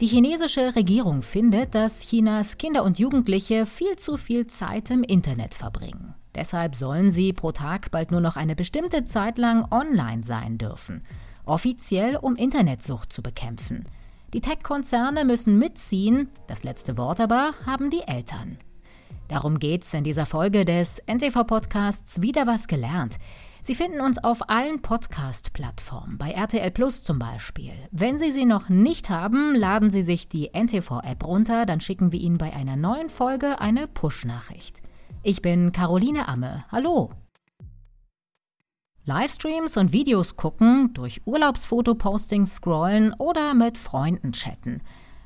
Die chinesische Regierung findet, dass Chinas Kinder und Jugendliche viel zu viel Zeit im Internet verbringen. Deshalb sollen sie pro Tag bald nur noch eine bestimmte Zeit lang online sein dürfen. Offiziell, um Internetsucht zu bekämpfen. Die Tech-Konzerne müssen mitziehen, das letzte Wort aber haben die Eltern. Darum geht's in dieser Folge des NTV-Podcasts Wieder was gelernt. Sie finden uns auf allen Podcast-Plattformen, bei RTL Plus zum Beispiel. Wenn Sie sie noch nicht haben, laden Sie sich die NTV-App runter, dann schicken wir Ihnen bei einer neuen Folge eine Push-Nachricht. Ich bin Caroline Amme. Hallo! Livestreams und Videos gucken, durch Urlaubsfotopostings scrollen oder mit Freunden chatten.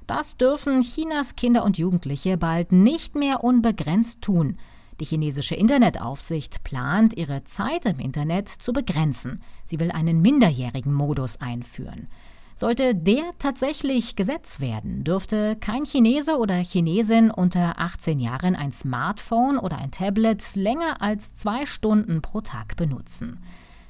Das dürfen Chinas Kinder und Jugendliche bald nicht mehr unbegrenzt tun. Die chinesische Internetaufsicht plant, ihre Zeit im Internet zu begrenzen. Sie will einen minderjährigen Modus einführen. Sollte der tatsächlich Gesetz werden, dürfte kein Chinese oder Chinesin unter 18 Jahren ein Smartphone oder ein Tablet länger als zwei Stunden pro Tag benutzen.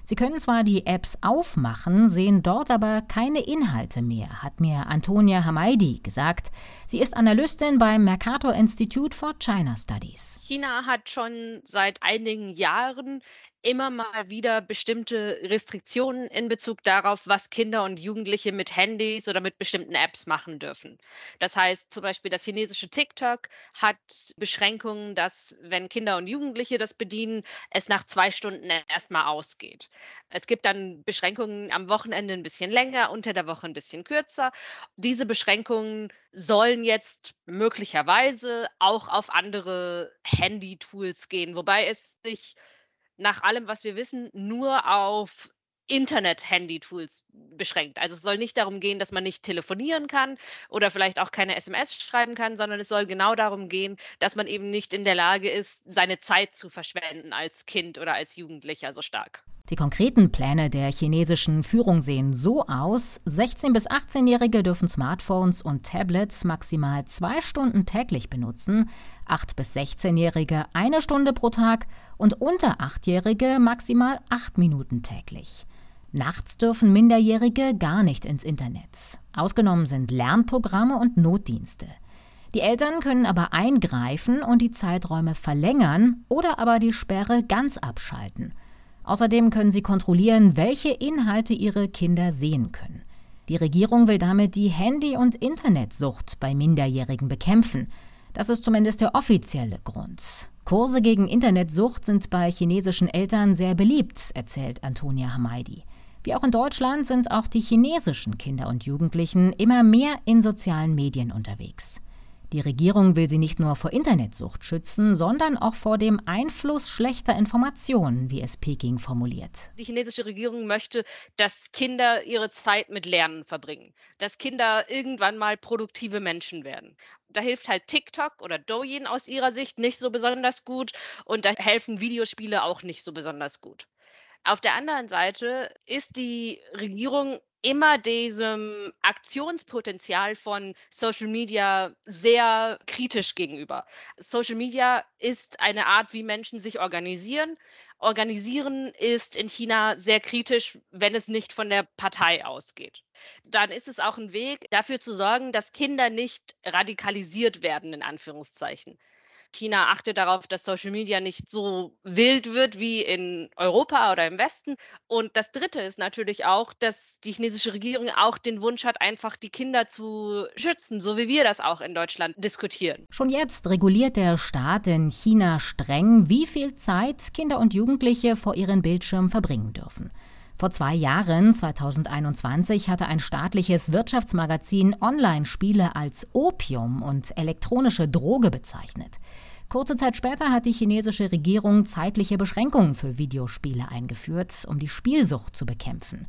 Sie können zwar die Apps aufmachen, sehen dort aber keine Inhalte mehr, hat mir Antonia Hamaidi gesagt. Sie ist Analystin beim Mercator Institute for China Studies. China hat schon seit einigen Jahren immer mal wieder bestimmte Restriktionen in Bezug darauf, was Kinder und Jugendliche mit Handys oder mit bestimmten Apps machen dürfen. Das heißt zum Beispiel, das chinesische TikTok hat Beschränkungen, dass wenn Kinder und Jugendliche das bedienen, es nach zwei Stunden erstmal ausgeht. Es gibt dann Beschränkungen am Wochenende ein bisschen länger, unter der Woche ein bisschen kürzer. Diese Beschränkungen sollen jetzt möglicherweise auch auf andere Handy-Tools gehen, wobei es sich nach allem, was wir wissen, nur auf Internet-Handy-Tools beschränkt. Also es soll nicht darum gehen, dass man nicht telefonieren kann oder vielleicht auch keine SMS schreiben kann, sondern es soll genau darum gehen, dass man eben nicht in der Lage ist, seine Zeit zu verschwenden als Kind oder als Jugendlicher so stark. Die konkreten Pläne der chinesischen Führung sehen so aus, 16- bis 18-Jährige dürfen Smartphones und Tablets maximal zwei Stunden täglich benutzen, 8- bis 16-Jährige eine Stunde pro Tag und unter 8-Jährige maximal acht Minuten täglich. Nachts dürfen Minderjährige gar nicht ins Internet. Ausgenommen sind Lernprogramme und Notdienste. Die Eltern können aber eingreifen und die Zeiträume verlängern oder aber die Sperre ganz abschalten – Außerdem können sie kontrollieren, welche Inhalte ihre Kinder sehen können. Die Regierung will damit die Handy- und Internetsucht bei Minderjährigen bekämpfen. Das ist zumindest der offizielle Grund. Kurse gegen Internetsucht sind bei chinesischen Eltern sehr beliebt, erzählt Antonia Hamaidi. Wie auch in Deutschland sind auch die chinesischen Kinder und Jugendlichen immer mehr in sozialen Medien unterwegs. Die Regierung will sie nicht nur vor Internetsucht schützen, sondern auch vor dem Einfluss schlechter Informationen, wie es Peking formuliert. Die chinesische Regierung möchte, dass Kinder ihre Zeit mit Lernen verbringen, dass Kinder irgendwann mal produktive Menschen werden. Da hilft halt TikTok oder Douyin aus ihrer Sicht nicht so besonders gut und da helfen Videospiele auch nicht so besonders gut. Auf der anderen Seite ist die Regierung immer diesem Aktionspotenzial von Social Media sehr kritisch gegenüber. Social Media ist eine Art, wie Menschen sich organisieren. Organisieren ist in China sehr kritisch, wenn es nicht von der Partei ausgeht. Dann ist es auch ein Weg, dafür zu sorgen, dass Kinder nicht radikalisiert werden, in Anführungszeichen. China achtet darauf, dass Social Media nicht so wild wird wie in Europa oder im Westen. Und das Dritte ist natürlich auch, dass die chinesische Regierung auch den Wunsch hat, einfach die Kinder zu schützen, so wie wir das auch in Deutschland diskutieren. Schon jetzt reguliert der Staat in China streng, wie viel Zeit Kinder und Jugendliche vor ihren Bildschirmen verbringen dürfen. Vor zwei Jahren, 2021, hatte ein staatliches Wirtschaftsmagazin Online-Spiele als Opium und elektronische Droge bezeichnet. Kurze Zeit später hat die chinesische Regierung zeitliche Beschränkungen für Videospiele eingeführt, um die Spielsucht zu bekämpfen.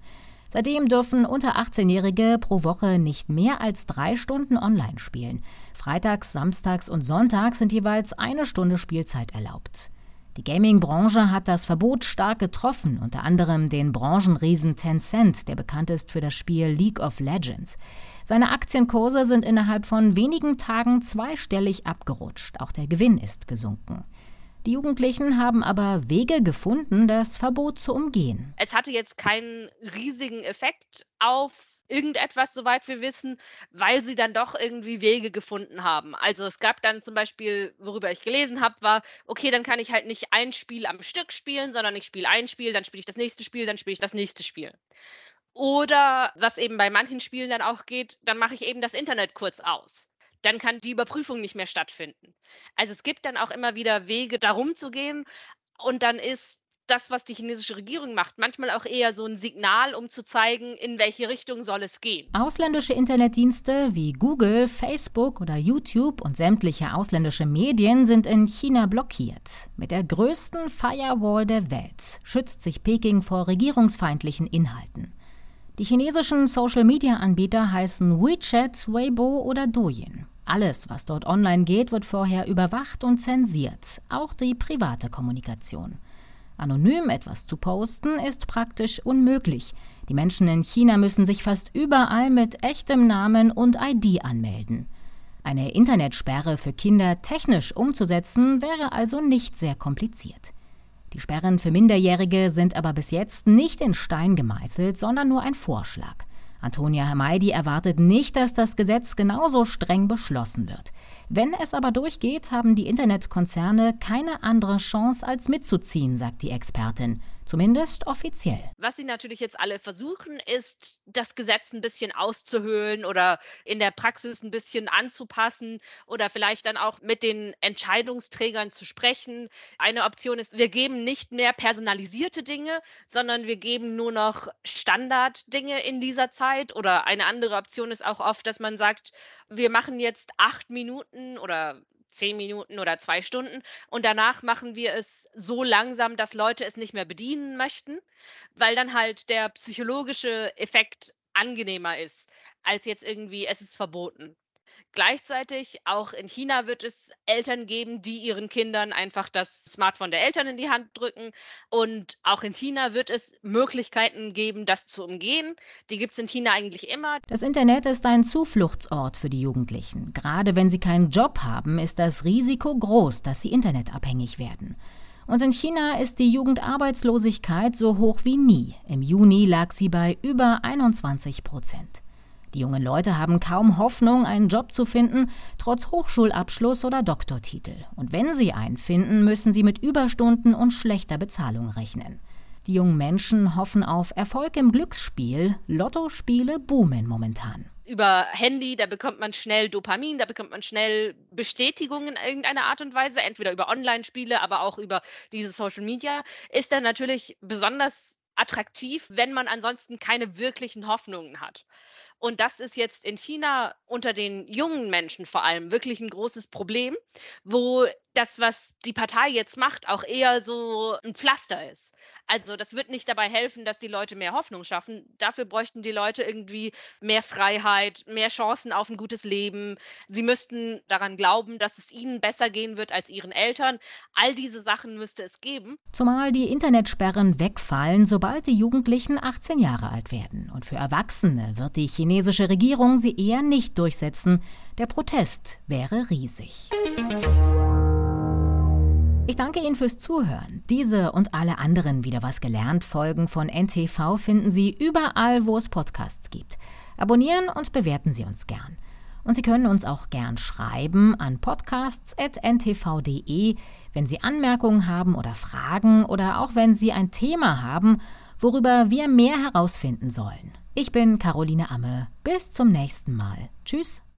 Seitdem dürfen unter 18-Jährige pro Woche nicht mehr als drei Stunden online spielen. Freitags, samstags und sonntags sind jeweils eine Stunde Spielzeit erlaubt. Die Gaming-Branche hat das Verbot stark getroffen, unter anderem den Branchenriesen Tencent, der bekannt ist für das Spiel League of Legends. Seine Aktienkurse sind innerhalb von wenigen Tagen zweistellig abgerutscht, auch der Gewinn ist gesunken. Die Jugendlichen haben aber Wege gefunden, das Verbot zu umgehen. Es hatte jetzt keinen riesigen Effekt auf irgendetwas, soweit wir wissen, weil sie dann doch irgendwie Wege gefunden haben. Also es gab dann zum Beispiel, worüber ich gelesen habe, war, okay, dann kann ich halt nicht ein Spiel am Stück spielen, sondern ich spiele ein Spiel, dann spiele ich das nächste Spiel, dann spiele ich das nächste Spiel. Oder was eben bei manchen Spielen dann auch geht, dann mache ich eben das Internet kurz aus. Dann kann die Überprüfung nicht mehr stattfinden. Also es gibt dann auch immer wieder Wege, darum zu gehen. Und dann ist das, was die chinesische Regierung macht, manchmal auch eher so ein Signal, um zu zeigen, in welche Richtung soll es gehen. Ausländische Internetdienste wie Google, Facebook oder YouTube und sämtliche ausländische Medien sind in China blockiert. Mit der größten Firewall der Welt schützt sich Peking vor regierungsfeindlichen Inhalten. Die chinesischen Social-Media-Anbieter heißen WeChat, Weibo oder Douyin. Alles, was dort online geht, wird vorher überwacht und zensiert, auch die private Kommunikation. Anonym etwas zu posten ist praktisch unmöglich. Die Menschen in China müssen sich fast überall mit echtem Namen und ID anmelden. Eine Internetsperre für Kinder technisch umzusetzen wäre also nicht sehr kompliziert. Die Sperren für Minderjährige sind aber bis jetzt nicht in Stein gemeißelt, sondern nur ein Vorschlag. Antonia Hermeidi erwartet nicht, dass das Gesetz genauso streng beschlossen wird. Wenn es aber durchgeht, haben die Internetkonzerne keine andere Chance, als mitzuziehen, sagt die Expertin. Zumindest offiziell. Was sie natürlich jetzt alle versuchen, ist, das Gesetz ein bisschen auszuhöhlen oder in der Praxis ein bisschen anzupassen oder vielleicht dann auch mit den Entscheidungsträgern zu sprechen. Eine Option ist, wir geben nicht mehr personalisierte Dinge, sondern wir geben nur noch Standarddinge in dieser Zeit. Oder eine andere Option ist auch oft, dass man sagt, wir machen jetzt acht Minuten oder zehn Minuten oder zwei Stunden. Und danach machen wir es so langsam, dass Leute es nicht mehr bedienen möchten, weil dann halt der psychologische Effekt angenehmer ist, als jetzt irgendwie, es ist verboten. Gleichzeitig auch in China wird es Eltern geben, die ihren Kindern einfach das Smartphone der Eltern in die Hand drücken. Und auch in China wird es Möglichkeiten geben, das zu umgehen. Die gibt es in China eigentlich immer. Das Internet ist ein Zufluchtsort für die Jugendlichen. Gerade wenn sie keinen Job haben, ist das Risiko groß, dass sie internetabhängig werden. Und in China ist die Jugendarbeitslosigkeit so hoch wie nie. Im Juni lag sie bei über 21 Prozent. Die jungen Leute haben kaum Hoffnung, einen Job zu finden, trotz Hochschulabschluss oder Doktortitel. Und wenn sie einen finden, müssen sie mit Überstunden und schlechter Bezahlung rechnen. Die jungen Menschen hoffen auf Erfolg im Glücksspiel. Lottospiele boomen momentan über Handy, da bekommt man schnell Dopamin, da bekommt man schnell Bestätigung in irgendeiner Art und Weise, entweder über Online-Spiele, aber auch über diese Social Media, ist dann natürlich besonders attraktiv, wenn man ansonsten keine wirklichen Hoffnungen hat. Und das ist jetzt in China unter den jungen Menschen vor allem wirklich ein großes Problem, wo das, was die Partei jetzt macht, auch eher so ein Pflaster ist. Also das wird nicht dabei helfen, dass die Leute mehr Hoffnung schaffen. Dafür bräuchten die Leute irgendwie mehr Freiheit, mehr Chancen auf ein gutes Leben. Sie müssten daran glauben, dass es ihnen besser gehen wird als ihren Eltern. All diese Sachen müsste es geben. Zumal die Internetsperren wegfallen, sobald die Jugendlichen 18 Jahre alt werden. Und für Erwachsene wird die chinesische Regierung sie eher nicht durchsetzen. Der Protest wäre riesig. Ich danke Ihnen fürs Zuhören. Diese und alle anderen wieder was gelernt Folgen von NTV finden Sie überall, wo es Podcasts gibt. Abonnieren und bewerten Sie uns gern. Und Sie können uns auch gern schreiben an podcasts.ntv.de, wenn Sie Anmerkungen haben oder Fragen oder auch wenn Sie ein Thema haben, worüber wir mehr herausfinden sollen. Ich bin Caroline Amme. Bis zum nächsten Mal. Tschüss.